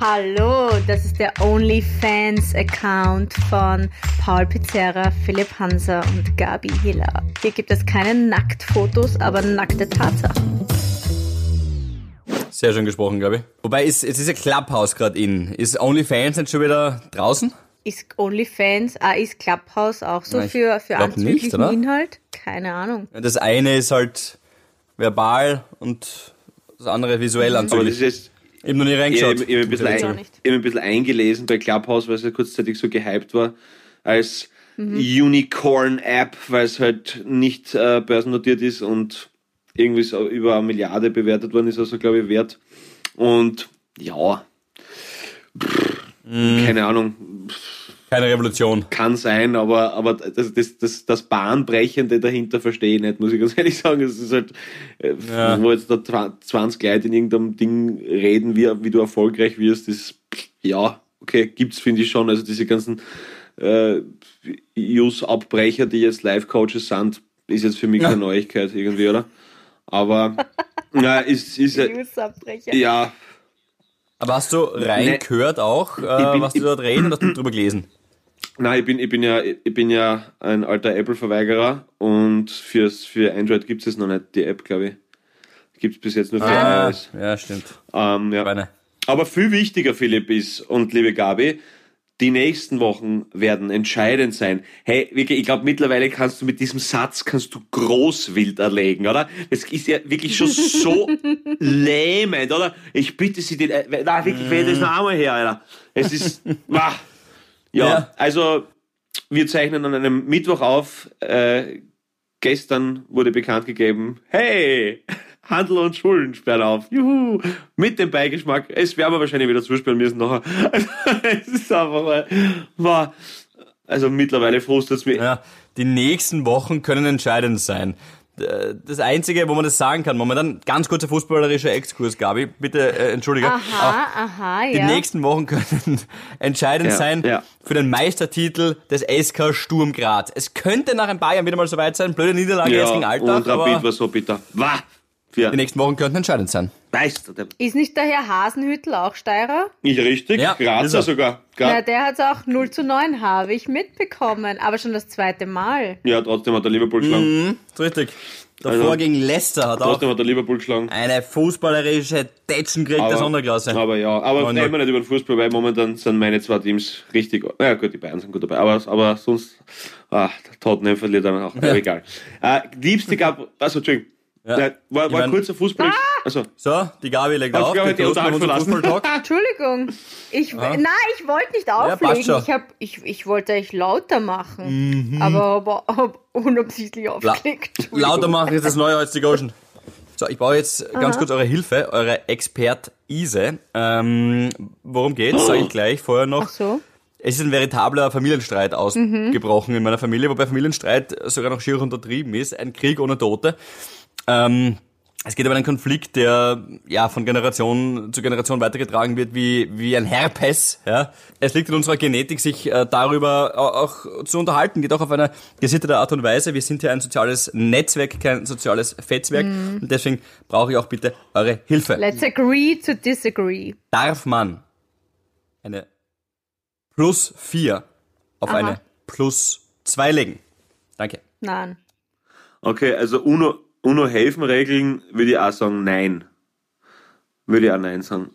Hallo, das ist der OnlyFans-Account von Paul Pizzerra, Philipp Hanser und Gabi Hiller. Hier gibt es keine Nacktfotos, aber nackte Tatsachen. Sehr schön gesprochen, glaube ich. Wobei, ist, jetzt ist ja Clubhouse gerade in. Ist OnlyFans nicht schon wieder draußen? Ist OnlyFans, ah, ist Clubhouse auch so Na, ich für, für nicht, anzüglichen oder? Inhalt? Keine Ahnung. Das eine ist halt verbal und das andere visuell Aber das anzüglich. Ich habe noch nie reingeschaut. ich, ich, ein bisschen Ich auch ein, ich bisschen eingelesen bei Clubhouse, weil es ja kurzzeitig so gehypt war, als Unicorn-App, weil es halt nicht äh, börsennotiert ist und irgendwie so über eine Milliarde bewertet worden ist, also glaube ich wert. Und ja, pff, keine Ahnung, Keine Revolution. kann sein, aber, aber das, das, das, das Bahnbrechende dahinter verstehe ich nicht, muss ich ganz ehrlich sagen. Es ist halt, äh, Ja. wo jetzt da 20 Leute in irgendeinem Ding reden, wie, wie du erfolgreich wirst, das, ja, okay, gibt's, finde ich schon. Also diese ganzen äh, Use-Abbrecher, die jetzt Live-Coaches sind, ist jetzt für mich keine Neuigkeit irgendwie, oder? Aber, ja, ist, ist, Newsabbrecher. ja, Aber hast du reingehört auch, äh, bin- was die dort reden und hast du drüber gelesen? Nein, ich bin, ich bin ja, ich bin ja ein alter Apple-Verweigerer und fürs, für Android gibt es noch nicht, die App, glaube ich. Gibt es bis jetzt nur für Ah, iOS. ja, stimmt. Ähm, ja. Aber viel wichtiger, Philipp, ist, und liebe Gabi, die nächsten Wochen werden entscheidend sein. Hey, wirklich, ich glaube, mittlerweile kannst du mit diesem Satz kannst du Großwild erlegen, oder? Das ist ja wirklich schon so lähmend, oder? Ich bitte Sie, den, äh, na, wirklich, wer das noch einmal her, Alter. Es ist, wah. Ja, Ja. also, wir zeichnen an einem Mittwoch auf. Äh, gestern wurde bekannt gegeben, hey, Handel und Schulen sperren auf. Juhu, mit dem Beigeschmack. Es werden wir wahrscheinlich wieder zuspielen müssen nachher. Also, es ist einfach mal, also mittlerweile frustet es mich. Ja, die nächsten Wochen können entscheidend sein. D- Das Einzige, wo man das sagen kann, momentan ganz kurzer fußballerischer Exkurs, Gabi, bitte äh, entschuldige. Aha, aha, Die ja. nächsten Wochen können entscheidend Ja, sein ja. für den Meistertitel des SK Sturm Graz. Es könnte nach ein paar Jahren wieder mal soweit sein. Blöde Niederlage jetzt gegen und Alltag, Rapid aber war so bitter. Wah, die nächsten Wochen könnten entscheidend sein. Meister. der- Ist nicht der Herr Hasenhüttel auch Steirer? Nicht richtig? Ja, Grazer er. sogar. Na, Gra der hat's auch 0 zu 9, habe ich mitbekommen. Aber schon das zweite Mal. ja, trotzdem hat der Liverpool geschlagen. Mhm, richtig. Davor Also- gegen Leicester hat auch Trotzdem hat der Liverpool geschlagen. eine fußballerische Tätschen gekriegt, der Sonderklasse. Aber ja, aber reden wir nicht über den Fußball, weil momentan sind meine zwei Teams richtig. Ja gut, die Bayern sind gut dabei, aber, aber sonst. Ah, der Tottenham verliert dann auch. Aber egal. Äh, liebste gab. Also, Entschuldigung. Ja. Ja, war Ich war mein- kurzer Fußball. Also, So, die Gabi legt auf. Gabi die? Fußballtalk. Entschuldigung. Ich, nein, ich wollte nicht auflegen. schon. ich, hab, ich, ich wollte euch lauter machen. Aber, aber, aber unabsichtlich aufgelegt. Entschuldigung. Lauter machen ist das neue Hostig Ocean. So, ich brauche jetzt ganz kurz eure Hilfe, eure Expertise. Ähm, worum geht's? Sage ich gleich. Vorher noch. Ach so. Es ist ein veritabler Familienstreit ausgebrochen in meiner Familie, wobei Familienstreit sogar noch schier untertrieben ist. Ein Krieg ohne Tote. Ähm, es geht aber einen Konflikt, der ja von Generation zu Generation weitergetragen wird wie, wie ein Herpes. Ja. Es liegt in unserer Genetik, sich äh, darüber au- auch zu unterhalten, geht auch auf eine gesittete Art und Weise. Wir sind hier ein soziales Netzwerk, kein soziales Fetzwerk. Und deswegen brauche ich auch bitte eure Hilfe. Let's agree to disagree. Darf man eine plus 4 auf Aha. eine plus 2 legen? Danke. Nein. okay, also UNO, UNO helfen Regeln würde ich auch sagen, nein. Würde ich auch nein sagen.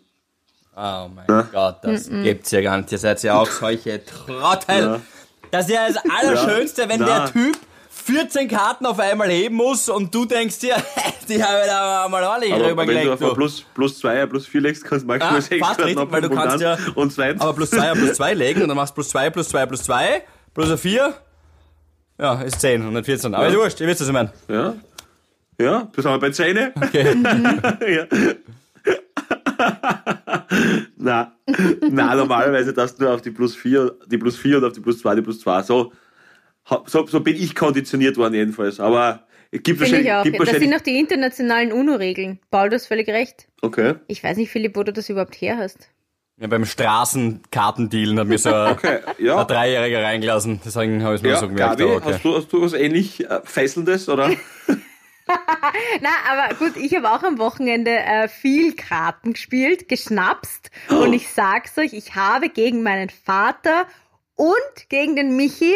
Oh mein Na? Gott, das gibt's ja gar nicht. Ihr seid ja auch solche Trottel. Ja. Das ist ja das Allerschönste, wenn Na. der Typ 14 Karten auf einmal heben muss und du denkst dir, die habe ich da mal ordentlich Aber wenn du rübergelegt. auf plus, plus zwei, ja, plus vier legst, kannst du maximal Ah, sechs fast Karten richtig, weil du kannst und ja- Und zweitens. Aber plus 2 auf plus 2 legen und dann machst du plus 2, plus 2, plus 2, plus ein 4. Ja, ist 10 und nicht 14. Aber Ja. ist wurscht, ihr wisst, was ich meine. Ja. Ja, bis haben wir bei Zähne. Okay. ja. na, na, normalerweise darfst du nur auf die plus 4, die plus 4 und auf die plus 2, die plus 2. So, so, so bin ich konditioniert worden jedenfalls. Aber es gibt Finde ich wahrscheinlich, auch. gibt Das sind wahrscheinlich noch die internationalen UNO-Regeln. Paul, du hast völlig recht. Okay. Ich weiß nicht, Philipp, wo du das überhaupt her hast. Ja, beim Straßenkartendealen hat mir so ein, Okay, ja. ein Dreijähriger reingelassen. Deswegen habe ich es mir Ja, so gemerkt. Gabi, okay. hast, du, hast du was ähnlich äh, Fesselndes, oder? Na, aber gut, ich habe auch am Wochenende äh, viel Karten gespielt, geschnapst und ich sag's euch, ich habe gegen meinen Vater und gegen den Michi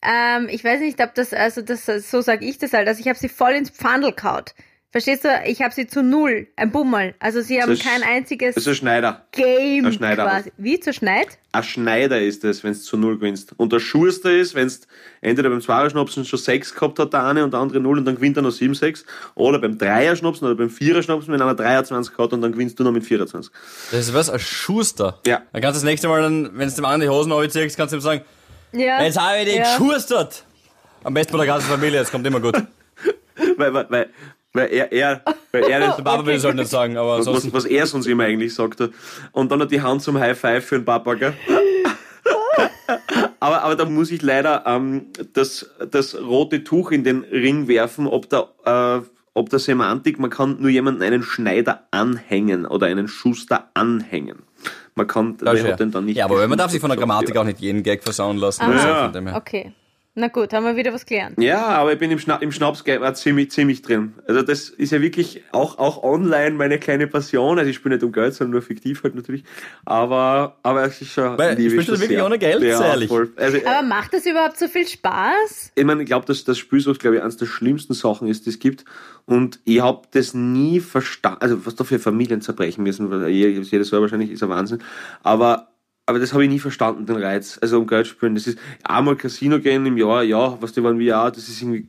ähm, ich weiß nicht, ob das, also das, so sag ich das halt, also ich habe sie voll ins Pfandel kaut. Verstehst du? Ich habe sie zu null, ein Bummel. Also sie haben kein einziges Das ist ein Schneider. Game ein Schneider. quasi. Wie zu Schneid? Ein Schneider ist es, wenn du zu null gewinnst. Und der Schuster ist, wenn du entweder beim Zweierschnapsen schon sechs gehabt hat, der eine und der andere null und dann gewinnt er noch sieben, sechs. Oder beim Dreierschnapsen oder beim Viererschnapsen, wenn einer 23 hat und dann gewinnst du noch mit 24. Das ist was? Ein Schuster. Ja. Dann kannst du das nächste Mal, dann, wenn du dem anderen die Hosen aufziehst, kannst du ihm sagen, Ja. jetzt habe ich dich ja. geschustert. Am besten bei der ganzen Familie, das kommt immer gut. Weil, weil, weil, weil er, er, weil er Der Papa will es halt nicht sagen, aber was, was er sonst immer eigentlich sagt. Und dann hat die Hand zum High Five für den Papa, gell? aber, aber da muss ich leider ähm, das, das rote Tuch in den Ring werfen, ob der, äh, ob der Semantik, man kann nur jemanden einen Schneider anhängen oder einen Schuster anhängen. Man kann Das den dann nicht ja, aber man darf sich von der Grammatik auch nicht jeden Gag versauen lassen. Also Ja. her. Okay. Na gut, haben wir wieder was gelernt. Ja, aber ich bin im, Schna im Schnapsgame auch ziemlich, ziemlich drin. Also das ist ja wirklich auch, auch online meine kleine Passion. Also ich spiele nicht um Geld, sondern nur fiktiv halt natürlich. Aber, aber es ist schon... Weil, ich spielst du schon wirklich ohne Geld? Ja, ehrlich. Also, Aber macht das überhaupt so viel Spaß? ich meine, ich glaube, dass das Spielsucht, glaube ich, eines der schlimmsten Sachen ist, die es gibt. Und ich habe das nie verstanden, also was da für Familien zerbrechen müssen, weil jedes jedes Jahr wahrscheinlich ist ein Wahnsinn. Aber, aber das habe ich nie verstanden, den Reiz. Also um Geld spielen. Das ist einmal Casino gehen im Jahr, ja, was die waren wie ja, das ist irgendwie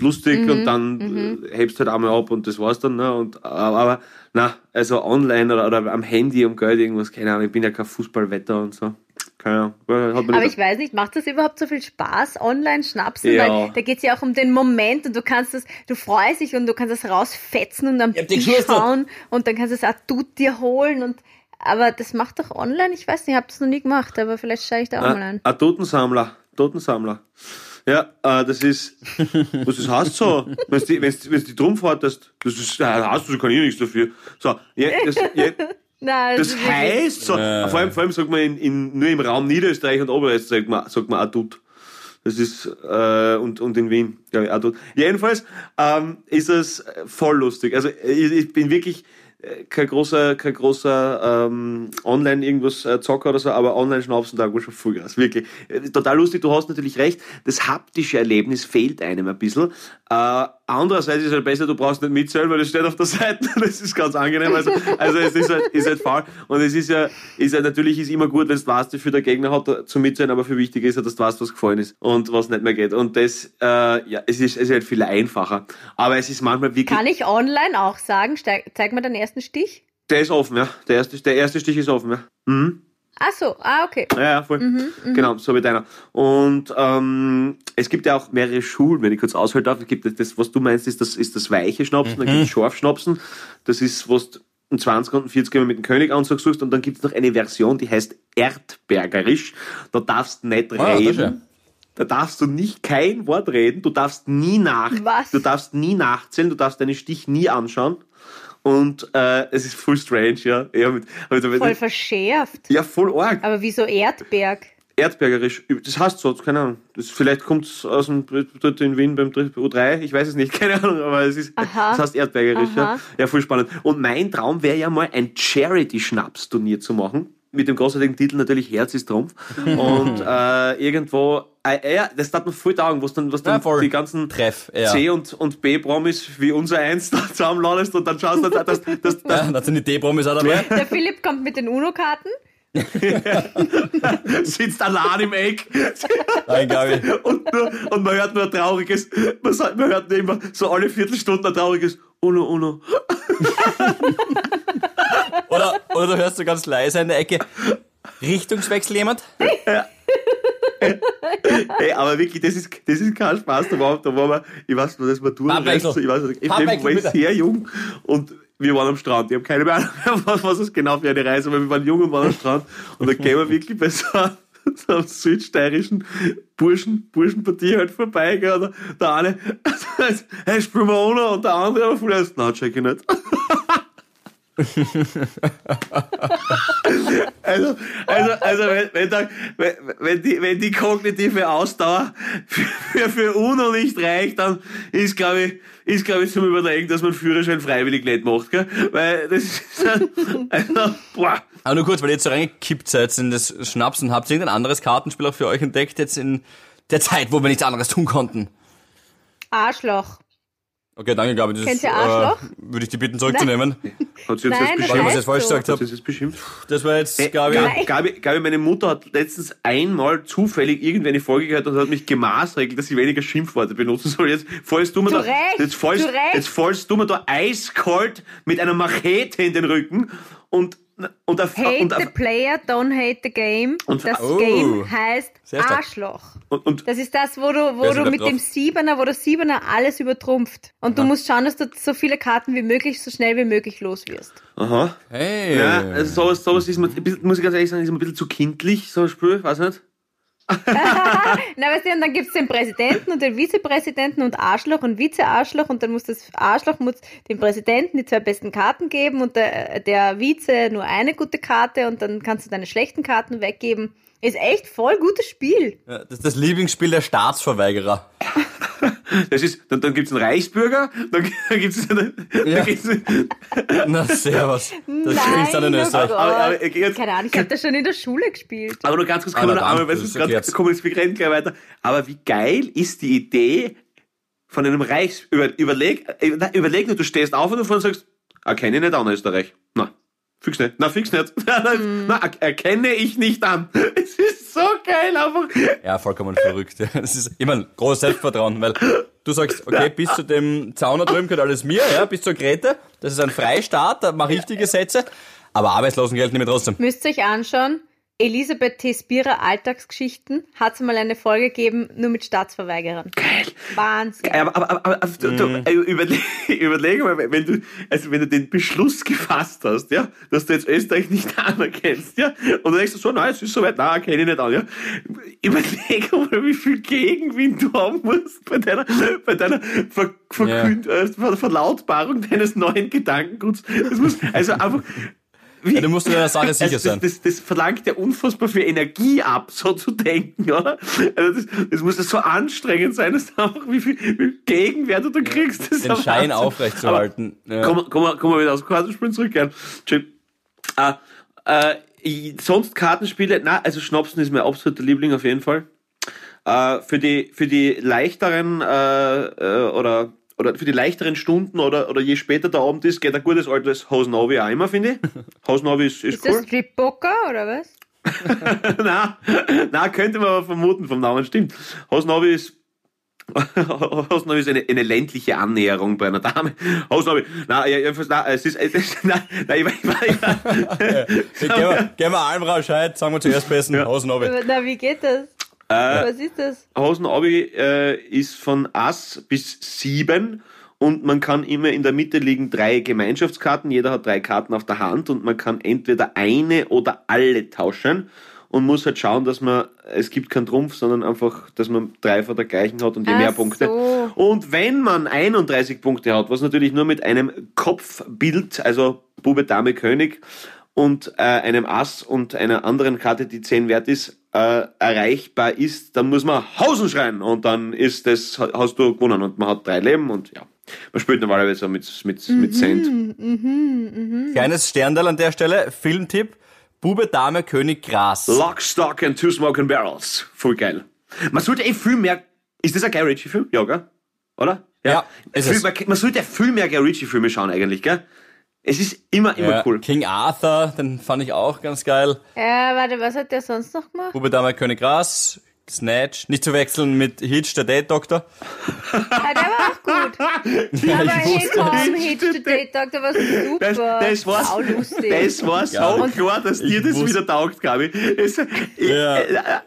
lustig und dann äh, hebst halt einmal ab und das war's dann. Ne? Und, aber, aber na, also online oder, oder am Handy um Geld irgendwas, keine Ahnung, ich bin ja kein Fußballwetter und so. Keine Ahnung. Aber ich weiß nicht, macht das überhaupt so viel Spaß, online schnapsen? Ja. Weil da geht's ja auch um den Moment und du kannst das, du freust dich und du kannst das rausfetzen und am Ich hab dich Tisch geschustert. hauen und dann kannst du es auch du dir holen und aber das macht doch online, ich weiß nicht, ich habe das noch nie gemacht, aber vielleicht steige ich da auch mal Ein, ein. Totensammler. Totensammler. Ja, äh, das ist, was das heißt so, wenn die, wenn's, wenn's die drum fahrtest, das ist, da hast du, kann ich nichts dafür. So, ja, das, ja, Nein, das wirklich- heißt so, Ja. vor allem, vor allem sagt man in, in, nur im Raum Niederösterreich und Oberösterreich sagt man, sagt man Adut. Das ist, äh, und, und in Wien, glaube ich, Adut. Jedenfalls, ähm, ist es voll lustig. Also, ich, ich bin wirklich, äh, kein großer, kein großer ähm, Online irgendwas äh, Zocker oder so, aber online schnapsen da schon Vollgas, wirklich. Äh, Total lustig, du hast natürlich recht, das haptische Erlebnis fehlt einem ein bisschen. Äh, andererseits ist es halt besser, du brauchst nicht mitzählen, weil das steht auf der Seite, das ist ganz angenehm, also, also es ist halt, ist halt faul und es ist ja, ist ja natürlich ist immer gut, wenn du weißt, viel der Gegner hat zum Mitzählen, aber viel wichtiger ist ja, dass du weißt, was gefallen ist und was nicht mehr geht und das, äh, ja, es ist, es ist halt viel einfacher, aber es ist manchmal wirklich Kann ich online auch sagen, steig, zeig mir den ersten Stich? Der ist offen, ja. Der erste, der erste Stich ist offen, ja. Mhm. Ach so, ah, okay. Ja, ja, voll. Genau, so wie deiner. Und ähm, es gibt ja auch mehrere Schulen, wenn ich kurz ausholen darf. Es gibt das- das, was du meinst, ist das, ist das weiche Schnapsen, dann gibt es Scharfschnapsen. Das ist, was du um 20 und 40 Mal mit dem Königanzug suchst. Und dann gibt es noch eine Version, die heißt Erdbergerisch. Da darfst du nicht ja. reden. Da darfst du nicht kein Wort reden, du darfst nie nach, Was? du darfst nie nachzählen, du darfst deinen Stich nie anschauen. Und äh, es ist full strange, ja. ja, mit, mit, mit, Voll verschärft. ja, voll arg. Aber wieso Erdberg? Erdbergerisch. Das heißt so, keine Ahnung. Das, vielleicht kommt es aus dem dort in Wien beim U3, ich weiß es nicht, keine Ahnung, aber es ist, Aha. das heißt Erdbergerisch, ja. Aha. Ja, voll spannend. Und mein Traum wäre ja mal ein Charity-Schnaps-Turnier zu machen. Mit dem großartigen Titel natürlich Herz ist Trumpf. Und äh, irgendwo, ja, das tat mir voll taugen, was dann, was dann Ja, die ganzen Treff, ja. C- und, und B-Promis wie unser eins da zusammenladest und dann schaust du, dass, dass, dass, dass Ja, da sind die D-Promis auch dabei. Der Philipp kommt mit den UNO-Karten. sitzt allein im Eck. Nein, Gabi. und, nur, und man hört nur ein trauriges, man, sagt, man hört immer so alle Viertelstunden ein trauriges Uno, Uno. Oder, oder du hörst so ganz leise in der Ecke. Richtungswechsel jemand? Hey, aber wirklich, das ist, das ist kein Spaß. Da war, da war man, ich weiß noch, das war Farbwechsel. Ich weiß nicht, ich war sehr jung und wir waren am Strand. Ich habe keine Ahnung was, was es genau für eine Reise war. Wir waren jung und waren am Strand. Und da gehen wir wirklich bei so einem, so einem südsteirischen Burschen, Burschenpartie halt vorbei. Gell? Der eine, hey, spielen wir ohne und der andere aber vielleicht, nein, check ich nicht. Also, also, also wenn, wenn, da, wenn, wenn, die, wenn die kognitive Ausdauer für, für, UNO nicht reicht, dann ist, glaube ich, ist, glaube ich, zum Überlegen, dass man Führerschein freiwillig nicht macht, gell? Weil das ist dann, also, boah. Aber nur kurz, weil ihr jetzt so reingekippt seid in das Schnaps und habt ihr irgendein anderes Kartenspiel auch für euch entdeckt, jetzt in der Zeit, wo wir nichts anderes tun konnten? Arschloch. Okay, danke, Gabi. Das Kennt ihr äh, Arschloch? würde ich die bitten zurückzunehmen. Hat sie jetzt Nein, das das Weil ich beschimpft? was heißt jetzt falsch so. gesagt Hat habe. sie jetzt beschimpft? Das war jetzt, Hey, Gabi. Gabi, Gabi, Gabi, meine Mutter hat letztens einmal zufällig irgendeine Folge gehört und hat mich gemaßregelt, dass ich weniger Schimpfworte benutzen soll. Jetzt fallst du mir da, jetzt fallst, jetzt fallst du mir da eiskalt mit einer Machete in den Rücken und, und, auf, Hate und, the auf, player, don't hate the game. Und- das Oh. Game heißt. Arschloch. und, und Das ist das, wo du, wo du mit drauf? dem Siebener, wo der Siebener alles übertrumpft. Und du musst schauen, dass du so viele Karten wie möglich, so schnell wie möglich los wirst. aha. Hey. Ja, also sowas, sowas ist mir, muss ich ganz ehrlich sagen, ist mir ein bisschen zu kindlich, so ein Spiel, weiß nicht. Na, weißt du, und dann gibt's den Präsidenten und den Vizepräsidenten und Arschloch und Vizearschloch und dann muss das Arschloch muss dem Präsidenten die zwei besten Karten geben und der, der Vize nur eine gute Karte und dann kannst du deine schlechten Karten weggeben. Ist echt voll gutes Spiel. Ja, Das ist das Lieblingsspiel der Staatsverweigerer. Das ist, dann, dann gibt's einen Reichsbürger, dann, dann gibt's einen, Ja. dann gibt's einen, Na, servus. Das kriegst du dann in oh Österreich. Gott. Aber- aber jetzt- Keine Ahnung, ich habe das schon in der Schule gespielt. Aber nur ganz kurz, Ah, kommen na wir, dann, aber, weil grad, erklärt's. kommen wir gleich weiter. Aber wie geil ist die Idee von einem Reichs, über, überleg, äh, überleg nur, du stehst auf und du sagst, erkenne ich nicht an Österreich. Na, fix nicht. Na, fix nicht. Na, er- erkenne ich nicht an. Es ist so geil einfach. Ja, vollkommen verrückt. Das ist immer ein großes Selbstvertrauen, weil du sagst, okay, bis zu dem Zaun da drüben gehört alles mir, ja, bis zur Grete. Das ist ein Freistaat, da mache ich die Gesetze. Aber Arbeitslosengeld nehme ich trotzdem. Müsst ihr euch anschauen. Elisabeth T. Spierer Alltagsgeschichten hat es mal eine Folge gegeben, nur mit Staatsverweigerern. Geil. Wahnsinn. Aber, aber, aber, aber du, du, äh, überleg, überlege mal, wenn du, also wenn du den Beschluss gefasst hast, ja, dass du jetzt Österreich nicht anerkennst, ja, und du denkst so, nein, es ist soweit, nein, kenne ich nicht an, ja. Überlege mal, wie viel Gegenwind du haben musst bei deiner, bei deiner Ver, Verkünd, äh, Ver, Verlautbarung deines neuen Gedankenguts. Das muss, also einfach, wie, Ja, du musst dir der Sache sicher also sein. das, das, das verlangt ja unfassbar viel Energie ab, so zu denken, oder? Also das, das muss ja so anstrengend sein, dass du einfach wie viel, wie viel Gegenwert du da kriegst. Das Den Schein aufrechtzuerhalten. Ja. Kommen komm, komm mal wieder aus dem Kartenspielen zurück, gell? Schön. Äh, äh, sonst Kartenspiele, na, also Schnapsen ist mein absoluter Liebling auf jeden Fall. Äh, für die für die leichteren äh, äh, oder oder für die leichteren Stunden oder oder je später der Abend ist, geht ein gutes altes Hosenovi auch immer, finde ich. Hosenovi ist, ist Ist cool. das Strip Poker oder was? na, na, könnte man aber vermuten vom Namen, stimmt. Hosnovi ist Hausnovi ist eine, eine ländliche Annäherung bei einer Dame. Hausnovi, na, ja, jedenfalls, na, es ist, es ist na, na, ich, war- ich, war- ich, war- Gehen wir, gehen wir heute, sagen wir zuerst besten, ja. Hosen Na, wie geht das? Äh, was ist das? Hausenabi äh, ist von Ass bis sieben und man kann immer in der Mitte liegen drei Gemeinschaftskarten. Jeder hat drei Karten auf der Hand und man kann entweder eine oder alle tauschen und muss halt schauen, dass man, es gibt keinen Trumpf, sondern einfach, dass man drei von der gleichen hat und je Ach mehr Punkte. so. Und wenn man 31 Punkte hat, was natürlich nur mit einem Kopfbild, also Bube, Dame, König und äh, einem Ass und einer anderen Karte, die 10 wert ist, äh, erreichbar ist, dann muss man Hausen schreien und dann ist das, hast du gewonnen und man hat drei Leben und ja. Man spielt normalerweise mit, mit, mit Cent. Kleines Sterndal an der Stelle, Filmtipp, Bube, Dame, König, Gras. Lock, Stock and Two Smoking Barrels. Voll geil. Man sollte eh viel mehr, ist das ein Guy Ritchie Film? Ja, gell? Oder? Ja, ist viel, es. Man, man sollte viel mehr Guy Ritchie Filme schauen eigentlich, gell? Es ist immer, immer Ja, cool. King Arthur, den fand ich auch ganz geil. Äh, warte, was hat der sonst noch gemacht? Bube, Dame, König, Gras, Snatch, nicht zu wechseln mit Hitch, der Date-Doktor. Ah, der war auch gut. Aber hey, komm, Hitch the Date Dog, der war super. Das, das, war, Sau lustig. das war so Ja. klar, dass dir das wieder taugt, Gabi. Es, Ja.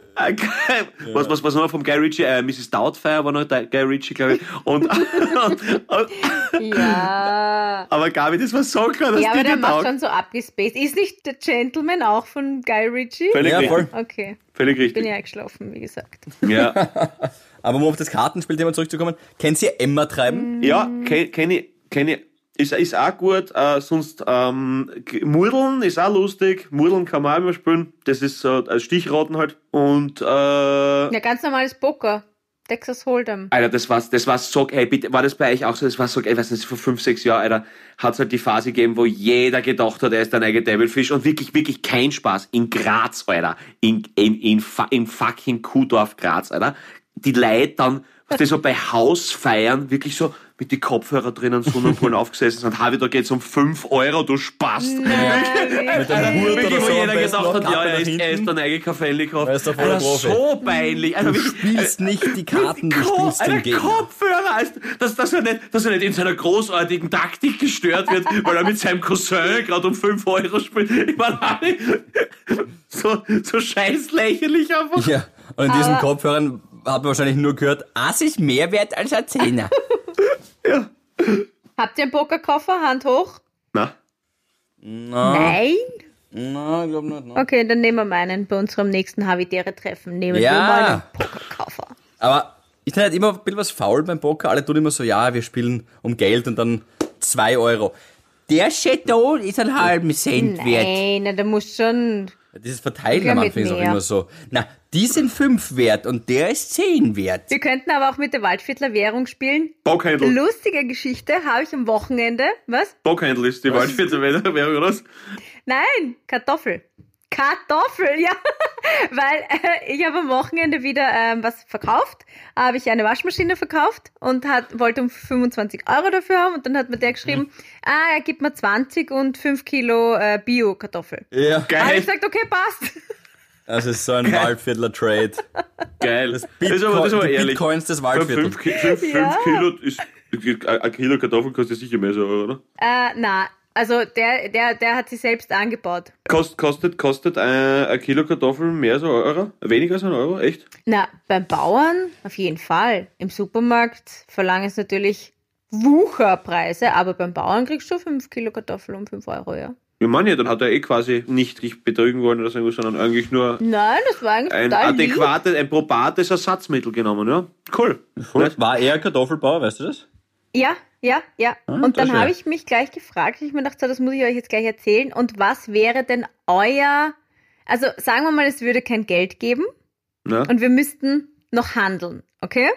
Was, was, was noch vom Guy Ritchie? Äh, Mrs. Doubtfire war noch der Guy Ritchie, glaube ich. Und, und, und, ja. aber Gabi, das war so klar, dass Ja, aber der macht taugt. schon so abgespaced. Ist nicht der Gentleman auch von Guy Ritchie? Völlig Ja, richtig. voll. Okay, Völlig bin richtig. ja eingeschlafen, wie gesagt. Ja, Aber um auf das Kartenspielthema zurückzukommen, kennt ihr Emma treiben? Ja kenne kenn ich, kenn ich ist, ist auch gut. Äh, sonst ähm, Murdeln ist auch lustig. Murdeln kann man auch immer spielen. Das ist so als Stichraten halt. Und äh, Ja, ganz normales Poker. Texas Hold'em. Alter, das war, das war so, ey, bitte, war das bei euch auch so, das war so, ich weiß nicht, vor fünf, sechs Jahren, Alter, hat's halt die Phase gegeben, wo jeder gedacht hat, er ist ein eigener Devilfish und wirklich, wirklich kein Spaß. In Graz, Alter. In, in, in, in fucking Kuhdorf, Graz, Alter. Die Leute dann, was die so bei Hausfeiern, wirklich so, mit die Kopfhörer drinnen, Sonnenpolen aufgesessen sind. Harvey, da geht's um fünf Euro, du Spast. Mit einem Hut oder wo so. jeder gedacht hat, ja, er ist, er ist dann eigene Kaffee gekauft. Er ist der Alter, so peinlich. Alter, Du spielst nicht die Karten, du spielst den Alter, Gegner. Kopfhörer heißt, dass, dass, er nicht, dass er nicht in seiner großartigen Taktik gestört wird, weil er mit seinem Cousin gerade um 5 Euro spielt. Ich meine, so, so scheiß lächerlich einfach. Ja, und in diesen Kopfhörern hat man wahrscheinlich nur gehört, Ass ist mehr wert als ein Zehner. Habt ihr einen Pokerkoffer? Hand hoch? Na, Nein? Na, ich glaube nicht. Ne? Okay, dann nehmen wir meinen bei unserem nächsten Havidere-Treffen. Nehmen Ja. wir mal einen Pokerkoffer. Aber ist halt immer ein bisschen was faul beim Poker. Alle tun immer so, ja, wir spielen um Geld und dann zwei Euro. Der Chateau ist einen halben Cent wert. Nein, na, da muss schon. Dieses Verteilen am Anfang ist auch immer so. Na, die sind fünf wert und der ist zehn wert. Wir könnten aber auch mit der Waldviertler Währung spielen. Bockhändel. Lustige Geschichte habe ich am Wochenende. Was? Bockhändel ist die Waldviertel Währung, oder was? Nein, Kartoffel. Kartoffel, ja. Weil äh, ich habe am Wochenende wieder ähm, was verkauft. Habe ich eine Waschmaschine verkauft und hat, wollte um 25 Euro dafür haben. Und dann hat mir der geschrieben, ah, er gibt mir 20 und 5 Kilo äh, Bio-Kartoffel. Ja. Da habe Geil, ich gesagt, okay, passt. Das ist so ein Waldviertler-Trade. geil. Das Das ist aber, das ist aber ehrlich. Bitcoins des Fünf, Waldviertels. Ki- fünf, fünf Ja. Kilo ist, ein Kilo Kartoffeln kostet sicher mehr so, oder? Äh, na, also der, der, der hat sie selbst angebaut. Kost, kostet, kostet ein, ein Kilo Kartoffeln mehr so Euro? Weniger als ein Euro? Echt? Na, beim Bauern auf jeden Fall. Im Supermarkt verlangen es natürlich Wucherpreise, aber beim Bauern kriegst du 5 Kilo Kartoffeln um 5 Euro, ja. Ja, Mann, ja, dann hat er eh quasi nicht dich betrügen wollen oder so, sondern eigentlich nur Nein, das war eigentlich ein total lieb. adäquates, ein probates Ersatzmittel genommen, ja. Cool. Nicht? War er Kartoffelbauer, weißt du das? Ja, ja, ja. und das dann habe ich mich gleich gefragt, ich mir gedacht, so, das muss ich euch jetzt gleich erzählen. Und was wäre denn euer, also sagen wir mal, es würde kein Geld geben Ja. und wir müssten noch handeln, okay?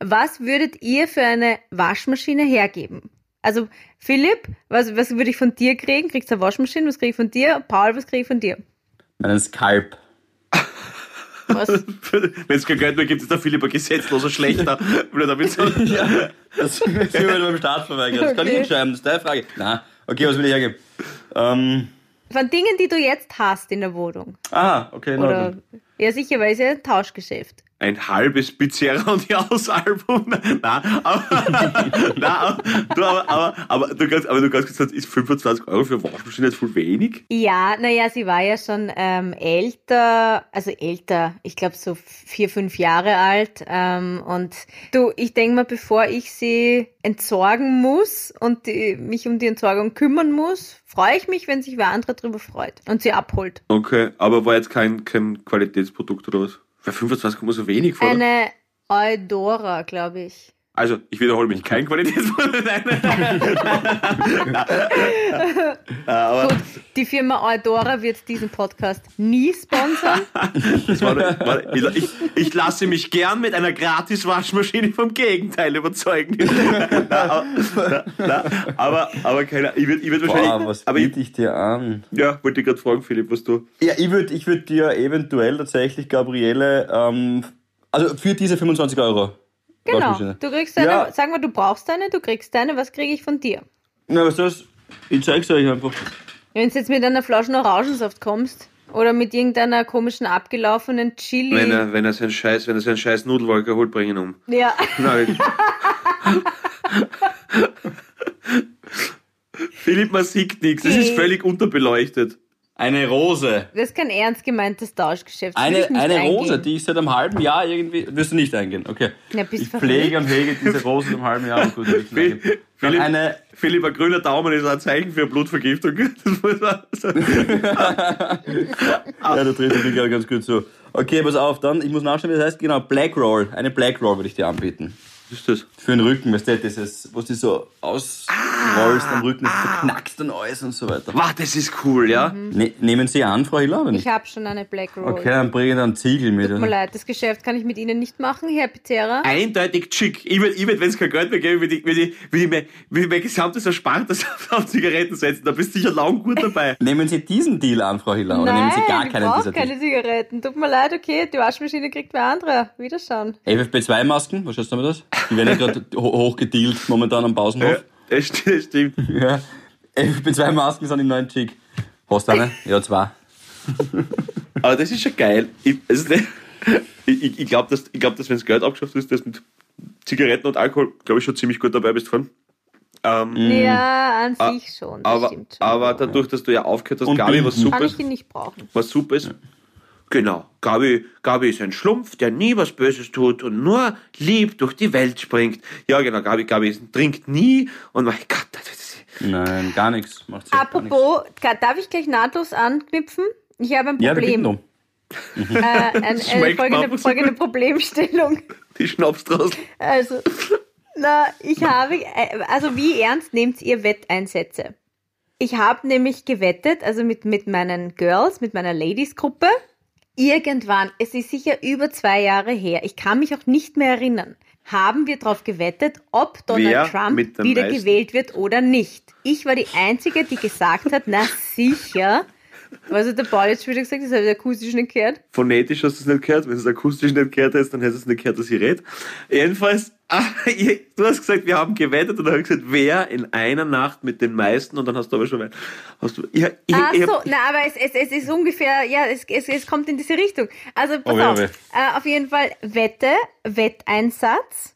Was würdet ihr für eine Waschmaschine hergeben? Also Philipp, was, was würde ich von dir kriegen? Kriegst du eine Waschmaschine? Was kriege ich von dir? Paul, was kriege ich von dir? Einen Skalp. Was? Wenn es kein Geld mehr gibt, ist der Philipp ein gesetzloser Schlechter. Er so, Ja, das wird beim Staat verweigert. Das kann ich entscheiden, das ist deine Frage. Na, okay, was will ich hergeben? Ähm, Von Dingen, die du jetzt hast in der Wohnung. aha, okay, in Oder ja sicher, weil es ja ein Tauschgeschäft. Ein halbes Pizzeria und Album. Nein, aber, nein, aber, du, aber, aber, aber, du kannst, aber du kannst gesagt, ist 25 Euro für eine Waschmaschine jetzt voll wenig? Ja, naja, sie war ja schon ähm, älter, also älter, ich glaube so vier, fünf Jahre alt. Ähm, und du, ich denke mal, bevor ich sie entsorgen muss und die, mich um die Entsorgung kümmern muss, freue ich mich, wenn sich wer andere drüber freut und sie abholt. Okay, aber war jetzt kein, kein Qualitätsprodukt oder was? Für 25 kommt so wenig vor. Eine Eudora, glaube ich. Also, ich wiederhole mich, kein Qualitätsprodukt. Aber Gut, die Firma Eudora wird diesen Podcast nie sponsern. das war, war, ich, ich, ich lasse mich gern mit einer Gratis-Waschmaschine vom Gegenteil überzeugen. na, aber, na, na, aber, aber keine, ich würde ich würd wahrscheinlich, Boah, was aber ich, biete ich dir an? ja, wollte ich gerade fragen, Philipp, was du, Ja, ich würde ich würd dir eventuell tatsächlich, Gabriele, ähm, also für diese 25 Euro. Genau. Du kriegst eine, Ja. sagen wir, du brauchst eine, du kriegst eine, was kriege ich von dir? Na, was das? Ich zeig's euch einfach. Wenn du jetzt mit einer Flasche Orangensaft kommst oder mit irgendeiner komischen abgelaufenen Chili. wenn er, wenn er seinen Scheiß, wenn er seinen Scheiß Nudelwolke holt, bring ihn um. ja, Nein. Philipp, man sieht nichts. Es ist völlig unterbeleuchtet. Eine Rose. das ist kein ernst gemeintes Tauschgeschäft. Das Eine, eine eingehen. Rose, die ich seit einem halben Jahr irgendwie. Wirst du nicht eingehen, okay. Bist ich verrückt. pflege und hege diese Rose seit einem halben Jahr. Gut, will ich nicht eingehen. Dann Philipp, eine, Philipp, ein grüner Daumen ist ein Zeichen für Blutvergiftung. Das muss man sagen. ja, da dreht sich gerade ganz gut so. Okay, pass auf, dann, ich muss nachschauen, wie das heißt. Genau, Black Roll. Eine Black Roll würde ich dir anbieten. Was ist das? Für den Rücken, weißt du, dieses, was die so aus. rollst am Rücken, das verknackst dann alles und so weiter. Wah, das ist cool, ja? Ne, nehmen Sie an, Frau Hiller? Oder nicht? Ich habe schon eine Black Roll. Okay, dann bringe ich dann Ziegel mit. Tut mir leid, das Geschäft kann ich mit Ihnen nicht machen, Herr Pizzera. Eindeutig chic. Ich würde, würd, wenn es kein Geld mehr gäbe, würde ich, würde ich, würde ich, mein, würde ich mein gesamtes Erspartes auf, auf Zigaretten setzen. Da bist du sicher lang gut dabei. Nehmen Sie diesen Deal an, Frau Hiller, oder nehmen Sie gar ich keinen brauch dieser keine? Zigaretten. Tut mir leid, okay, die Waschmaschine kriegt wer andere. Wiederschauen. FFP2-Masken, was schaust du damit aus? Die werden ja gerade ho hochgedealt momentan am Pausenhof. Das stimmt, das stimmt. Ja. FFP2-Masken sind im neuen Chick. Hast du eine? Ja, zwei. Aber das ist schon geil. Ich, also, ich, ich, glaube, dass, ich glaub, dass wenn das Geld abgeschafft ist, dass mit Zigaretten und Alkohol, glaube ich, schon ziemlich gut dabei bist von. Ähm, Ja, an Ah, sich schon. Aber, stimmt schon. aber dadurch, dass du ja aufgehört hast, Gabi, was super kann ist, ich ihn nicht brauchen. was super ist. Genau. Gabi, Gabi ist ein Schlumpf, der nie was Böses tut und nur lieb durch die Welt springt. Ja, genau. Gabi, Gabi ist, trinkt nie und mein Gott, das ist, Nein, gar nichts. Macht sie gar nichts. Apropos, darf ich gleich nahtlos anknüpfen? Ich habe ein Ja, Problem. um. äh, ein, eine Schmeckt folgende, folgende. Problemstellung. die Schnaps draußen. Also, na, ich habe, äh, also wie ernst nehmt ihr Wetteinsätze? Ich habe nämlich gewettet, also mit, mit meinen Girls, mit meiner Ladies-Gruppe, irgendwann, es ist sicher über zwei Jahre her, ich kann mich auch nicht mehr erinnern, haben wir darauf gewettet, ob Donald Wer Trump wieder meisten? gewählt wird oder nicht. Ich war die Einzige, die gesagt hat, na sicher. Was hat der Paul jetzt schon wieder gesagt? Das habe ich akustisch nicht gehört. Phonetisch hast du es nicht gehört. Wenn du es akustisch nicht gehört hast, dann hättest du es nicht gehört, dass ich rede. Jedenfalls, ah, ich- du hast gesagt, wir haben gewettet und dann habe ich gesagt, wer in einer Nacht mit den meisten und dann hast du aber schon, hast du, ich, ich, Ach ich so, hab, na, aber es, es, es ist ungefähr, ja, es, es, es kommt in diese Richtung. Also, pass Oh, auf. oh, weh. Äh, auf jeden Fall Wette, Wetteinsatz.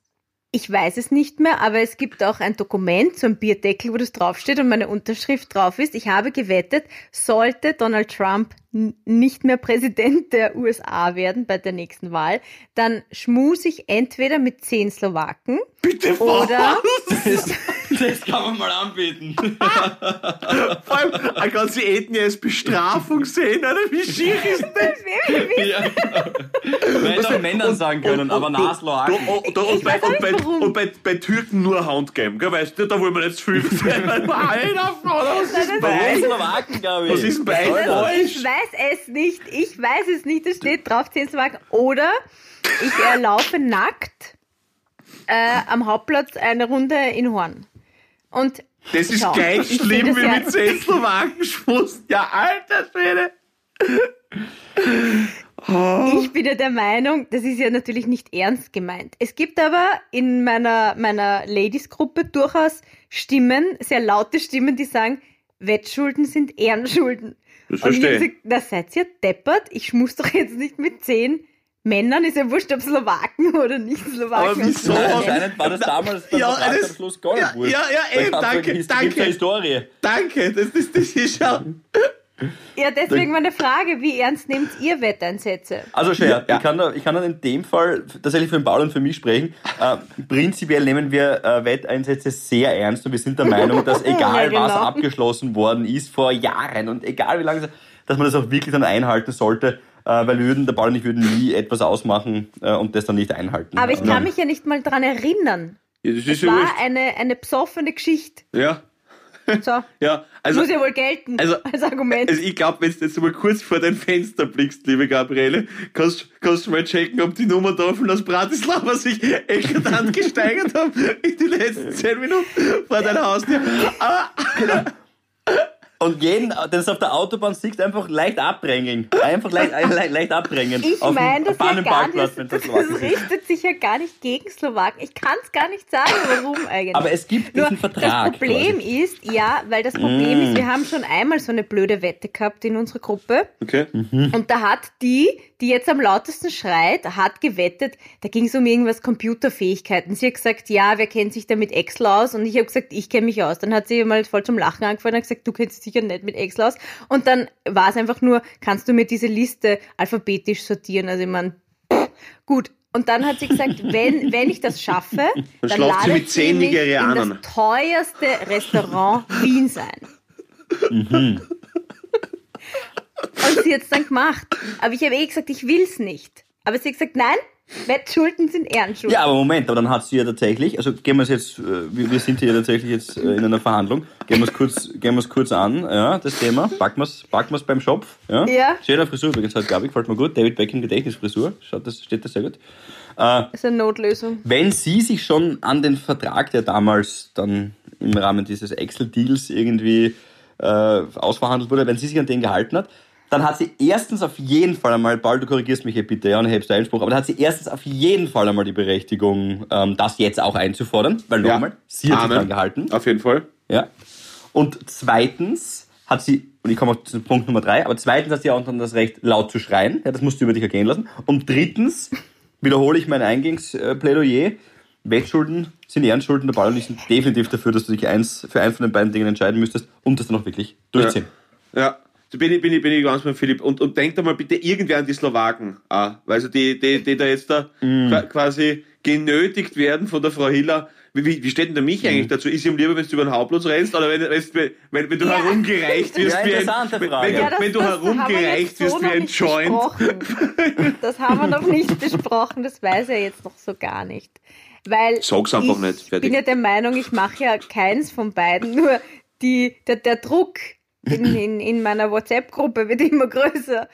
Ich weiß es nicht mehr, aber es gibt auch ein Dokument, so ein Bierdeckel, wo das draufsteht und meine Unterschrift drauf ist. Ich habe gewettet, sollte Donald Trump nicht mehr Präsident der USA werden bei der nächsten Wahl, dann schmus ich entweder mit zehn Slowaken bitte oder Das, kann man mal anbieten. vor allem eine ganze Ethnie als Bestrafung sehen, oder? Wie schick ist das? ja. Man hätte auch Männern sagen können, aber Nasloaken. und, und, bei, und, bei, und bei, bei Türken nur Hand geben, gell? Weißt du, da wollen wir nicht zu viel sein. Alter, was ist denn bei? Slowaken, glaube ich? Was ist bei euch? Ich weiß es nicht. Ich weiß es nicht. Es steht drauf, 10 Slowaken. Oder ich äh, laufe nackt äh, am Hauptplatz eine Runde in Horn. Und Das ist Schau, gleich ich schlimm wie ja- mit 10 Slowaken schmust. Ja, alter Schwede. ich bin ja der Meinung, das ist ja natürlich nicht ernst gemeint. Es gibt aber in meiner, meiner Ladies-Gruppe durchaus Stimmen, sehr laute Stimmen, die sagen, Wettschulden sind Ehrenschulden. Das Und ich verstehe habe gesagt, na seid ihr deppert? Ich muss doch jetzt nicht mit zehn Männern, ist ja wurscht, ob Slowaken oder nicht Slowaken. Aber wieso? Anscheinend war das damals beim Ja, das- am Schluss gar nicht ja, wurscht. ja, ja, Da eben, danke, danke. Historie. Danke, das, das, das ist ja. Ja, deswegen meine Frage, wie ernst nehmt ihr Wetteinsätze? Also Scher, Ja. ich, kann da, ich kann dann in dem Fall tatsächlich für den Paul und für mich sprechen. Äh, prinzipiell nehmen wir äh, Wetteinsätze sehr ernst und wir sind der Meinung, dass egal Ja, was genau. abgeschlossen worden ist vor Jahren und egal wie lange, es- dass man das auch wirklich dann einhalten sollte, weil wir würden, der Paul und ich würden nie etwas ausmachen äh, und das dann nicht einhalten. Aber ich kann mich ja nicht mal dran erinnern. ja das Es ist ja war wurscht. eine, eine besoffene Geschichte. Ja, So, ja. Also, muss ja wohl gelten also- als Argument. also ich glaube, wenn du jetzt mal kurz vor dein Fenster blickst, liebe Gabriele, kannst, kannst du mal checken, ob die Nummertafeln aus Bratislava sich eklatant gesteigert haben in den letzten zehn Minuten vor deiner Haustür. Aber Und jeden, den du auf der Autobahn siehst, einfach leicht abdrängen. Einfach leicht, äh, leicht, leicht abdrängen. ich meine das ja gar nicht. Das, das richtet sich ja gar nicht gegen Slowaken. Ich kann es gar nicht sagen, warum eigentlich. Aber es gibt Nur diesen Vertrag. Das Problem quasi. ist, ja, weil das Problem Mm. ist, wir haben schon einmal so eine blöde Wette gehabt in unserer Gruppe. okay. Und da hat die, die jetzt am lautesten schreit, hat gewettet, da ging es um irgendwas Computerfähigkeiten. Sie hat gesagt, ja, wer kennt sich da mit Excel aus? Und ich habe gesagt, ich kenne mich aus. Dann hat sie mal voll zum Lachen angefangen und hat gesagt, du kennst dich sicher nicht mit Excel aus. Und dann war es einfach nur, kannst du mir diese Liste alphabetisch sortieren? Also ich meine, gut. Und dann hat sie gesagt, wenn, wenn ich das schaffe, dann, schlaft sie ladet mit zehn mich in das teuerste Restaurant Wiens ein. Und sie hat es dann gemacht. Aber ich habe eh gesagt, ich will's nicht. Aber sie hat gesagt, nein, Wettschulden sind Ehrenschulden. Ja, aber Moment, aber dann hat sie ja tatsächlich, also gehen wir es jetzt, äh, wir, sind hier tatsächlich jetzt äh, in einer Verhandlung, gehen wir es kurz, gehen wir es kurz an, ja, das Thema, packen wir es packen wir's beim Schopf, ja. Ja. Schöner Frisur übrigens heute, glaube ich, gefällt mir gut, David Beckham Gedächtnisfrisur, schaut, das steht da sehr gut. Äh, Das ist eine Notlösung. wenn sie sich schon an den Vertrag, der damals dann im Rahmen dieses Excel-Deals irgendwie äh, ausverhandelt wurde, wenn sie sich an den gehalten hat, dann hat sie erstens auf jeden Fall einmal, Paul, du korrigierst mich hier bitte, ja, und hebst Einspruch, aber dann hat sie erstens auf jeden Fall einmal die Berechtigung, ähm, das jetzt auch einzufordern, weil Ja. nochmal, sie hat sich Amen. dran gehalten. Auf jeden Fall. Ja. Und zweitens hat sie, und ich komme auch zu Punkt Nummer drei, aber zweitens hat sie auch dann das Recht, laut zu schreien. Ja, das musst du über dich ergehen lassen. Und drittens wiederhole ich mein Eingangsplädoyer. Wettschulden sind Ehrenschulden. Der Ball und ich sind definitiv dafür, dass du dich eins, für einen von den beiden Dingen entscheiden müsstest und das dann auch wirklich durchziehen. Ja. Da bin ich, bin ich, bin ich ganz beim Philipp. Und, und denkt mal bitte irgendwer an die Slowaken. Ah, weil also die, die, die da jetzt da qua- quasi genötigt werden von der Frau Hiller. Wie, wie, wie steht denn der mich eigentlich dazu? Ist ihm lieber, wenn du über den Hauptplatz rennst oder wenn, wenn, wenn, wenn du Ja. herumgereicht wirst Ja, wie ein, interessante wenn, Frage. wenn, du- Ja, das, wenn du das haben wir herumgereicht jetzt so wirst wie noch ein nicht Joint. besprochen. Das haben wir noch nicht besprochen, das weiß er jetzt noch so gar nicht. Weil Sag's einfach ich nicht, fertig. bin ja der Meinung, ich mache ja keins von beiden, nur die, der, der Druck in, in, in meiner WhatsApp-Gruppe wird immer größer.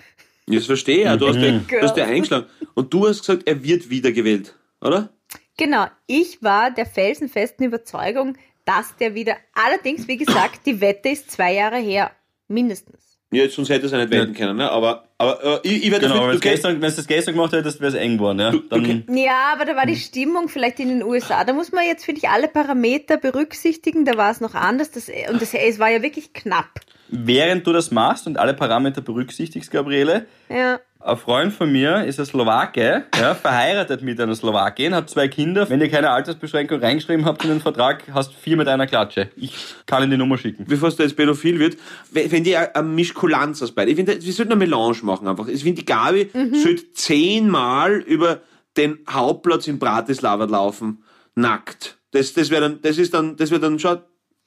Das verstehe ich ja. Du hast, ja, du hast ja eingeschlagen. Und du hast gesagt, er wird wiedergewählt, oder? Genau, ich war der felsenfesten Überzeugung, dass der wieder, allerdings, wie gesagt, die Wette ist zwei Jahre her, mindestens. Ja, jetzt, sonst hätte es ja nicht wetten können, ne? Aber, aber äh, ich, ich werde Genau, dafür, wenn du, es gestern, wenn's das gestern gemacht hättest, wäre es eng geworden. Ja? Du- Dann. Ja, aber da war die Stimmung vielleicht in den USA. Da muss man jetzt, finde ich, alle Parameter berücksichtigen. Da war es noch anders. Das, und das, es war ja wirklich knapp. Während du das machst und alle Parameter berücksichtigst, Gabriele, Ja. Ein Freund von mir ist ein Slowake, ja, verheiratet mit einer Slowakin, hat zwei Kinder. Wenn ihr keine Altersbeschränkung reingeschrieben habt in den Vertrag, hast vier mit einer Klatsche. Ich kann ihm die Nummer schicken. bevor es da jetzt pädophil wird, wenn wenn die eine Mischkulanz aus beiden. Ich finde, wir sollten eine Melange machen einfach. Ich finde, die Gabi sollte zehnmal über den Hauptplatz in Bratislava laufen, nackt. Das, das wäre dann, das ist dann, das wäre dann schon,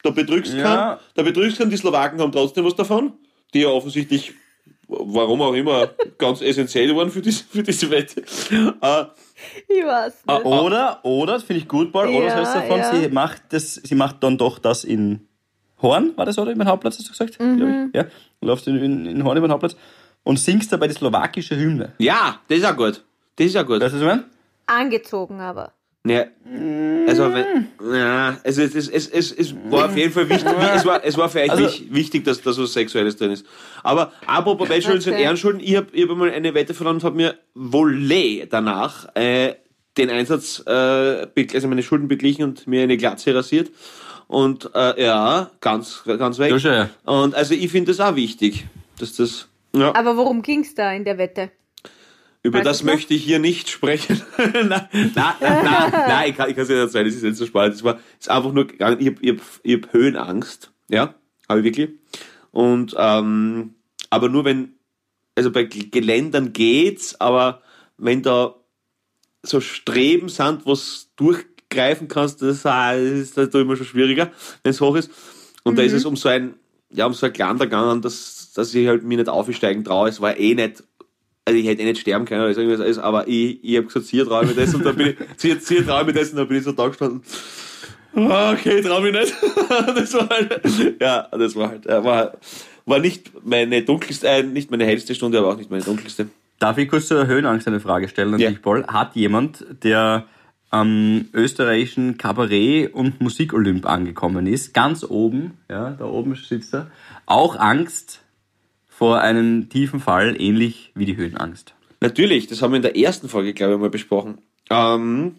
da betrügst Ja. kann, da betrügst kann, die Slowaken haben trotzdem was davon, die ja offensichtlich, warum auch immer, ganz essentiell waren für diese, für diese Wette. Äh, Ich weiß nicht. Oder, oder, das finde ich gut, Paul, oder Ja, das heißt davon, ja. sie macht das, sie macht dann doch das in Horn, war das, oder? Über den Hauptplatz, hast du gesagt? Mhm. Ja. Du läufst in, in, in Horn über den Hauptplatz und singst dabei die slowakische Hymne. ja, das ist auch gut. Das ist auch gut. Weißt du, was ich meine? Angezogen aber. Ja, also, wenn, ja, also es, es, es, es, es war auf jeden Fall wichtig, es war, es war für euch Also- wich- wichtig, dass da was Sexuelles drin ist. Aber apropos Wettschulden und Okay. Ehrenschulden, ich habe ich hab einmal eine Wette verloren und habe mir Volley danach äh, den Einsatz, äh, also meine Schulden beglichen und mir eine Glatze rasiert. Und äh, ja, ganz, ganz weg. Ja, schon, ja. Und also ich finde das auch wichtig, dass das, ja. Aber worum ging's da in der Wette? Über Weißt das möchte ich hier nicht sprechen. nein, nein, nein, nein, ich kann es nicht erzählen, das ist nicht so spannend. Es war es ist einfach nur, ich habe ich ich hab Höhenangst, ja, habe ich wirklich. Und, ähm, aber nur wenn, also bei Geländern geht's, aber wenn da so Streben sind, was durchgreifen kannst, das, ist ist immer schon schwieriger, wenn es hoch ist. Und da ist es um so ein, ja, um so ein Glander gegangen, dass, dass ich halt mir nicht aufsteigen traue. Es war eh nicht, also ich hätte eh nicht sterben können oder irgendwas alles, aber ich, ich habe gesagt, sie traue mich das und dann bin ich, sie traue mich das und dann bin ich so da gestanden. Ah, Okay, trau mich nicht. das war halt, ja, das war halt, äh, war, war nicht meine dunkelste, äh, nicht meine hellste Stunde, aber auch nicht meine dunkelste. Darf ich kurz zur Höhenangst eine Frage stellen an Ja. dich, Paul? Hat jemand, der am österreichischen Kabarett- und Musikolymp angekommen ist, ganz oben, ja, da oben sitzt er, auch Angst vor einem tiefen Fall, ähnlich wie die Höhenangst? Natürlich, das haben wir in der ersten Folge, glaube ich, mal besprochen. Ähm,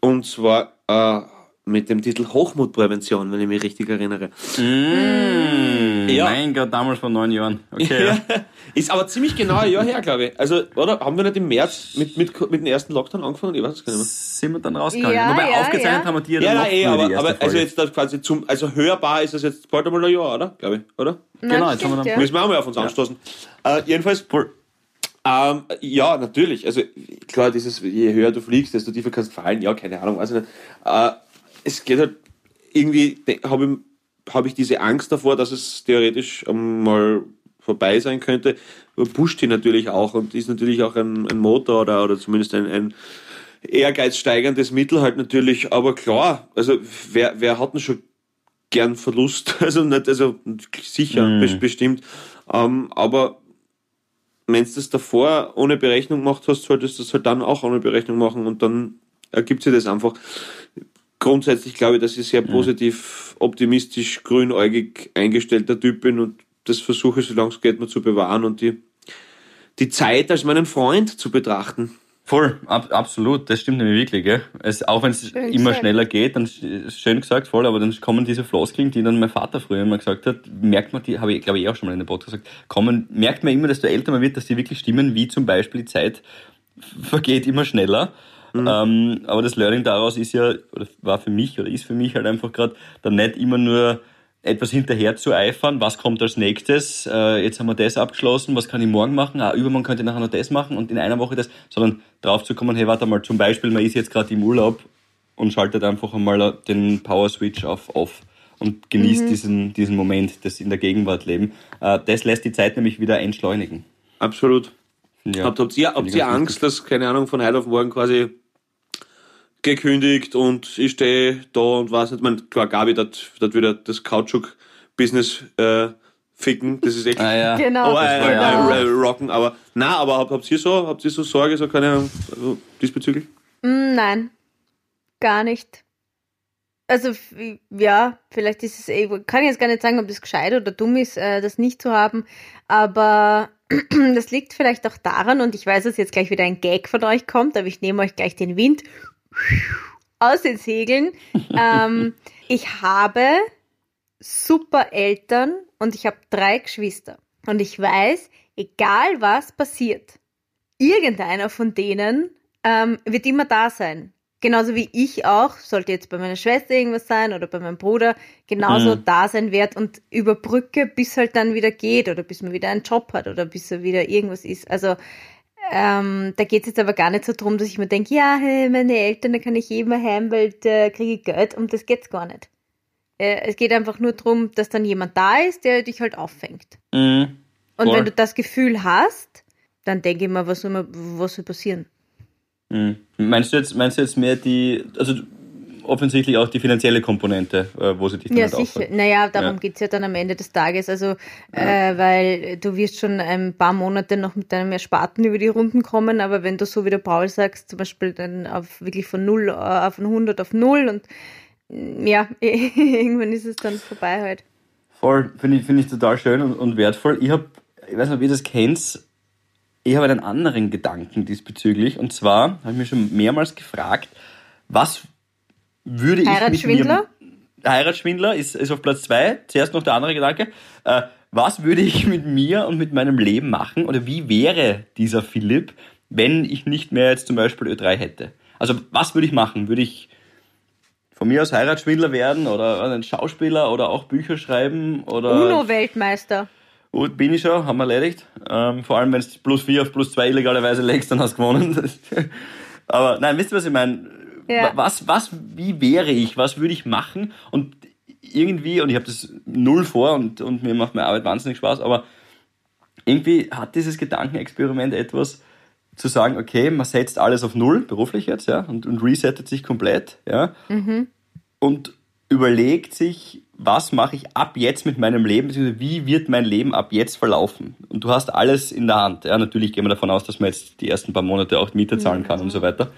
und zwar äh, mit dem Titel Hochmutprävention, wenn ich mich richtig erinnere. Mmh, Ja. Mein Gott, damals vor neun Jahren. Okay, ja. Ist aber ziemlich genau ein Jahr her, glaube ich. Also, oder? Haben wir nicht im März mit, mit, mit dem ersten Lockdown angefangen? Ich weiß es gar nicht mehr. Sind wir dann rausgegangen? Ja, Wobei ja, aufgezeichnet ja. haben wir die ja Ja, dann nein, noch eh, aber, aber also jetzt quasi zum, also hörbar ist es jetzt bald einmal ein Jahr, oder? Glaube ich, oder? Na, Genau, jetzt haben wir dann- ja. Müssen wir auch mal auf uns anstoßen. Äh, jedenfalls, ähm, ja, natürlich. Also klar, dieses, je höher du fliegst, desto tiefer kannst du fallen. Ja, keine Ahnung, weiß ich nicht. Äh, es geht halt irgendwie, habe ich, hab ich diese Angst davor, dass es theoretisch mal vorbei sein könnte, pusht die natürlich auch und ist natürlich auch ein, ein Motor oder, oder zumindest ein, ein ehrgeizsteigendes Mittel halt natürlich. Aber klar, also wer, wer hat denn schon gern Verlust? Also nicht, also sicher, mm. bestimmt. Ähm, aber wenn du das davor ohne Berechnung gemacht hast, solltest du das halt dann auch ohne Berechnung machen und dann ergibt sich das einfach. Grundsätzlich glaube ich, dass ich sehr positiv, optimistisch, grünäugig eingestellter Typ bin und das versuche, solange es geht, mal zu bewahren und die, die Zeit als meinen Freund zu betrachten. Voll, ab, absolut, das stimmt nämlich wirklich. Gell? Es, auch wenn es immer gesagt. schneller geht, dann schön gesagt, voll, aber dann kommen diese Floskeln, die dann mein Vater früher immer gesagt hat, merkt man die, habe ich glaube ich auch schon mal in der Podcast gesagt, kommen, merkt man immer, desto älter man wird, dass die wirklich stimmen, wie zum Beispiel die Zeit vergeht immer schneller. Mhm. Ähm, aber das Learning daraus ist ja, oder war für mich, oder ist für mich halt einfach gerade, dann nicht immer nur etwas hinterher zu eifern, was kommt als nächstes, äh, jetzt haben wir das abgeschlossen, was kann ich morgen machen, ah, übermorgen könnte ich nachher noch das machen und in einer Woche das, sondern drauf zu kommen, hey, warte mal, zum Beispiel, man ist jetzt gerade im Urlaub und schaltet einfach einmal den Power Switch auf off und genießt mhm. diesen, diesen Moment, das in der Gegenwart leben. Äh, das lässt die Zeit nämlich wieder entschleunigen. Absolut. Ja, habt, habt ihr, habt ihr Angst, dass, keine Ahnung, von heute auf morgen quasi gekündigt und ich stehe da und weiß nicht, man, klar, Gabi hat wieder das Kautschuk-Business äh, ficken, das ist echt ah, ja. genau, oh, äh, genau. Äh, rocken, aber na, aber habt, habt ihr so, habt ihr so Sorge, so keine Ahnung, also diesbezüglich? Mm, nein, gar nicht. Also ja, vielleicht ist es, ich kann jetzt gar nicht sagen, ob das gescheit oder dumm ist, äh, das nicht zu haben, aber das liegt vielleicht auch daran, und ich weiß, dass jetzt gleich wieder ein Gag von euch kommt, aber ich nehme euch gleich den Wind aus den Segeln. ähm, ich habe super Eltern und ich habe drei Geschwister. Und ich weiß, egal was passiert, irgendeiner von denen ähm, wird immer da sein. Genauso wie ich auch, sollte jetzt bei meiner Schwester irgendwas sein oder bei meinem Bruder, genauso mhm. da sein wird und überbrücke, bis halt dann wieder geht oder bis man wieder einen Job hat oder bis er wieder irgendwas ist. Also ähm, da geht es jetzt aber gar nicht so drum, dass ich mir denke, ja, hey, meine Eltern, da kann ich immer heim, weil da kriege ich Geld. Um das geht's gar nicht. Äh, es geht einfach nur darum, dass dann jemand da ist, der dich halt auffängt. Mhm. Und Voll. wenn du das Gefühl hast, dann denke ich mir, was soll, was soll passieren? Mhm. Meinst du jetzt, meinst du jetzt mehr die, also offensichtlich auch die finanzielle Komponente, äh, wo sie dich dann Ja, halt sicher. Aufhört. Naja, darum ja. geht's ja dann am Ende des Tages. Also, ja. äh, weil du wirst schon ein paar Monate noch mit deinem Ersparten über die Runden kommen, aber wenn du so wie der Paul sagst, zum Beispiel dann auf wirklich von null äh, auf 100 auf null und mm, ja, irgendwann ist es dann vorbei halt. Voll, finde ich, finde ich total schön und, und wertvoll. Ich habe, ich weiß nicht, ob ihr das kennt, ich habe einen anderen Gedanken diesbezüglich und zwar habe ich mich schon mehrmals gefragt, was würde ich Heiratsschwindler? Mir, Heiratsschwindler ist, ist auf Platz zwei. Zuerst noch der andere Gedanke. Äh, was würde ich mit mir und mit meinem Leben machen oder wie wäre dieser Philipp, wenn ich nicht mehr jetzt zum Beispiel Ö3 hätte? Also was würde ich machen? Würde ich von mir aus Heiratsschwindler werden oder ein Schauspieler oder auch Bücher schreiben oder UNO-Weltmeister. Gut, bin ich schon, haben wir erledigt. Ähm, vor allem, wenn du plus vier auf plus zwei illegalerweise legst, dann hast du gewonnen. Aber nein, wisst ihr, was ich meine? Ja. Was, was, wie wäre ich? Was würde ich machen? Und irgendwie, und ich habe das null vor und, und mir macht meine Arbeit wahnsinnig Spaß, aber irgendwie hat dieses Gedankenexperiment etwas zu sagen, okay, man setzt alles auf Null, beruflich jetzt, ja, und, und resettet sich komplett, ja, mhm. und überlegt sich, was mache ich ab jetzt mit meinem Leben, beziehungsweise wie wird mein Leben ab jetzt verlaufen? Und du hast alles in der Hand. Ja, natürlich gehen wir davon aus, dass man jetzt die ersten paar Monate auch Miete zahlen kann mhm. und so weiter.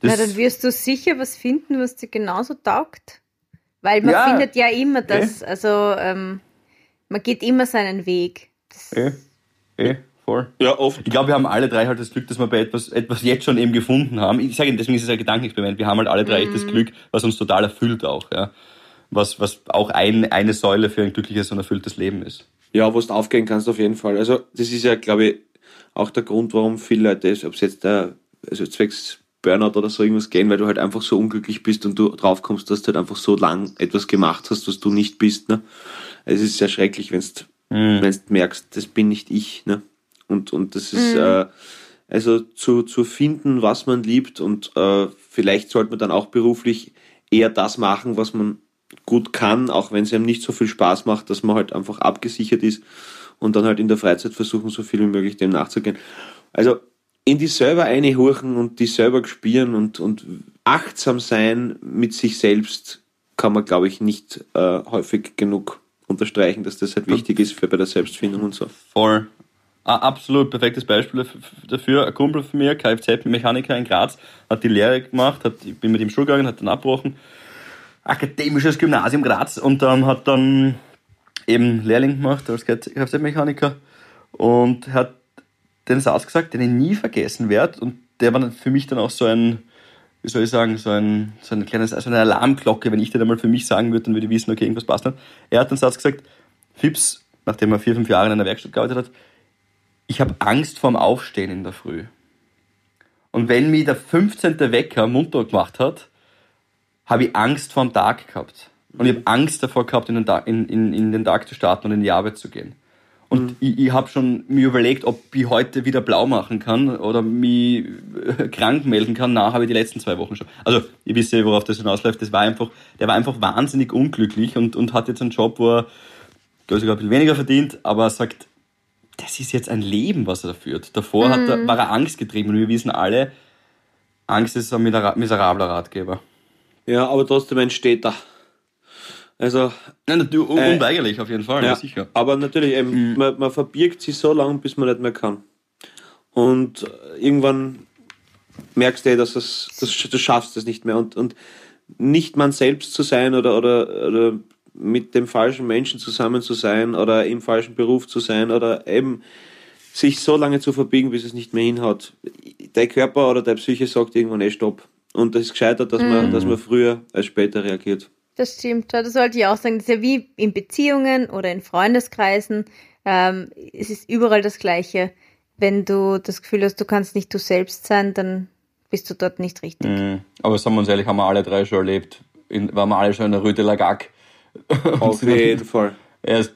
Das Na, dann wirst du sicher was finden, was dir genauso taugt. Weil man ja, findet ja immer das, eh. also ähm, man geht immer seinen Weg. eh, eh, voll. Ja, oft. Ich glaube, wir haben alle drei halt das Glück, dass wir bei etwas, etwas jetzt schon eben gefunden haben. Ich sage, deswegen ist es ein Gedankenexperiment. Wir haben halt alle drei mhm. das Glück, was uns total erfüllt auch, ja. Was, was auch ein, eine Säule für ein glückliches und erfülltes Leben ist. Ja, wo du aufgehen kannst auf jeden Fall. Also das ist ja, glaube ich, auch der Grund, warum viele Leute, ob es jetzt der, also zwecks Burnout oder so irgendwas gehen, weil du halt einfach so unglücklich bist und du draufkommst, dass du halt einfach so lang etwas gemacht hast, was du nicht bist. Ne? Es ist sehr schrecklich, wenn du mhm. merkst, das bin nicht ich. Ne? Und, und das ist mhm. äh, also zu, zu finden, was man liebt und äh, vielleicht sollte man dann auch beruflich eher das machen, was man gut kann, auch wenn es einem nicht so viel Spaß macht, dass man halt einfach abgesichert ist und dann halt in der Freizeit versuchen, so viel wie möglich dem nachzugehen. Also in die selber einhurchen und die selber spüren und, und achtsam sein mit sich selbst kann man, glaube ich, nicht äh, häufig genug unterstreichen, dass das halt wichtig ist für bei der Selbstfindung und so. Voll. Ein absolut perfektes Beispiel dafür. Ein Kumpel von mir, Kfz-Mechaniker in Graz, hat die Lehre gemacht, hat, ich bin mit ihm Schule gegangen, hat dann abgebrochen. Akademisches Gymnasium Graz und ähm, hat dann eben Lehrling gemacht als Kfz-Mechaniker und hat den Satz gesagt, den ich nie vergessen werde und der war für mich dann auch so ein, wie soll ich sagen, so ein, so ein kleines, also eine Alarmglocke, wenn ich den einmal für mich sagen würde, dann würde ich wissen, okay, irgendwas passt nicht. Er hat den Satz gesagt, Fips, nachdem er vier, fünf Jahre in einer Werkstatt gearbeitet hat, ich habe Angst vorm Aufstehen in der Früh. Und wenn mir der 15. Wecker munter gemacht hat, habe ich Angst vorm Tag gehabt. Und ich habe Angst davor gehabt, in den, Tag, in, in, in den Tag zu starten und in die Arbeit zu gehen. Und mhm. ich, ich habe schon mir überlegt, ob ich heute wieder blau machen kann oder mich äh, krank melden kann. Na, habe ich die letzten zwei Wochen schon. Also, ich wisst worauf das hinausläuft. Das war einfach, der war einfach wahnsinnig unglücklich und, und hat jetzt einen Job, wo er, glaube sogar ein bisschen weniger verdient, aber sagt, das ist jetzt ein Leben, was er da führt. Davor mhm. hat er, war er Angst getrieben und wir wissen alle, Angst ist ein miserabler Ratgeber. Ja, aber trotzdem ein Städter. Also. Nein, äh, unweigerlich auf jeden Fall, ja, sicher. Aber natürlich, eben, mhm. man, man verbirgt sich so lange, bis man nicht mehr kann. Und äh, irgendwann merkst du, dass es, das, du schaffst es nicht mehr. Und, und nicht man selbst zu sein oder, oder, oder mit dem falschen Menschen zusammen zu sein oder im falschen Beruf zu sein oder eben sich so lange zu verbiegen, bis es nicht mehr hinhaut. Dein Körper oder deine Psyche sagt irgendwann eh Stopp. Und das ist gescheitert, dass, mhm. man, dass man früher als später reagiert. Das stimmt. Das sollte ich auch sagen. Das ist ja wie in Beziehungen oder in Freundeskreisen. Ähm, es ist überall das Gleiche. Wenn du das Gefühl hast, du kannst nicht du selbst sein, dann bist du dort nicht richtig. Mhm. Aber sagen wir uns ehrlich, haben wir alle drei schon erlebt. In, waren wir alle schon in der Rüde Lagak. Auf jeden Fall. Erst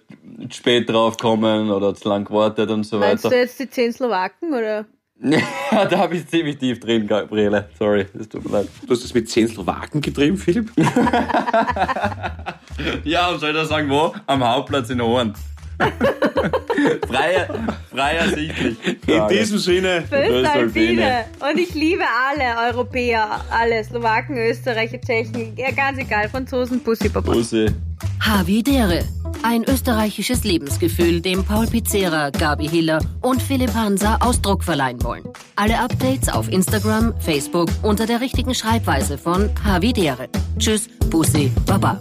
spät draufkommen oder zu lang gewartet und so Meinst weiter. Meinst du jetzt die zehn Slowaken oder? Ja, da habe ich ziemlich tief drin, Gabriele. Sorry, das tut mir leid. Du hast das mit zehn Slowaken getrieben, Philipp? ja, und soll ich da sagen, wo? Am Hauptplatz in Ohren. frei, frei ersichtlich. In diesem Sinne. Föstalpine. Und ich liebe alle Europäer, alle Slowaken, Österreicher, Tschechen, ja, ganz egal, Franzosen, Pussy, Papa. Pussy. Havidere. Ein österreichisches Lebensgefühl, dem Paul Pizzera, Gabi Hiller und Philipp Hansa Ausdruck verleihen wollen. Alle Updates auf Instagram, Facebook unter der richtigen Schreibweise von Havidere. Tschüss, Pussy, Baba.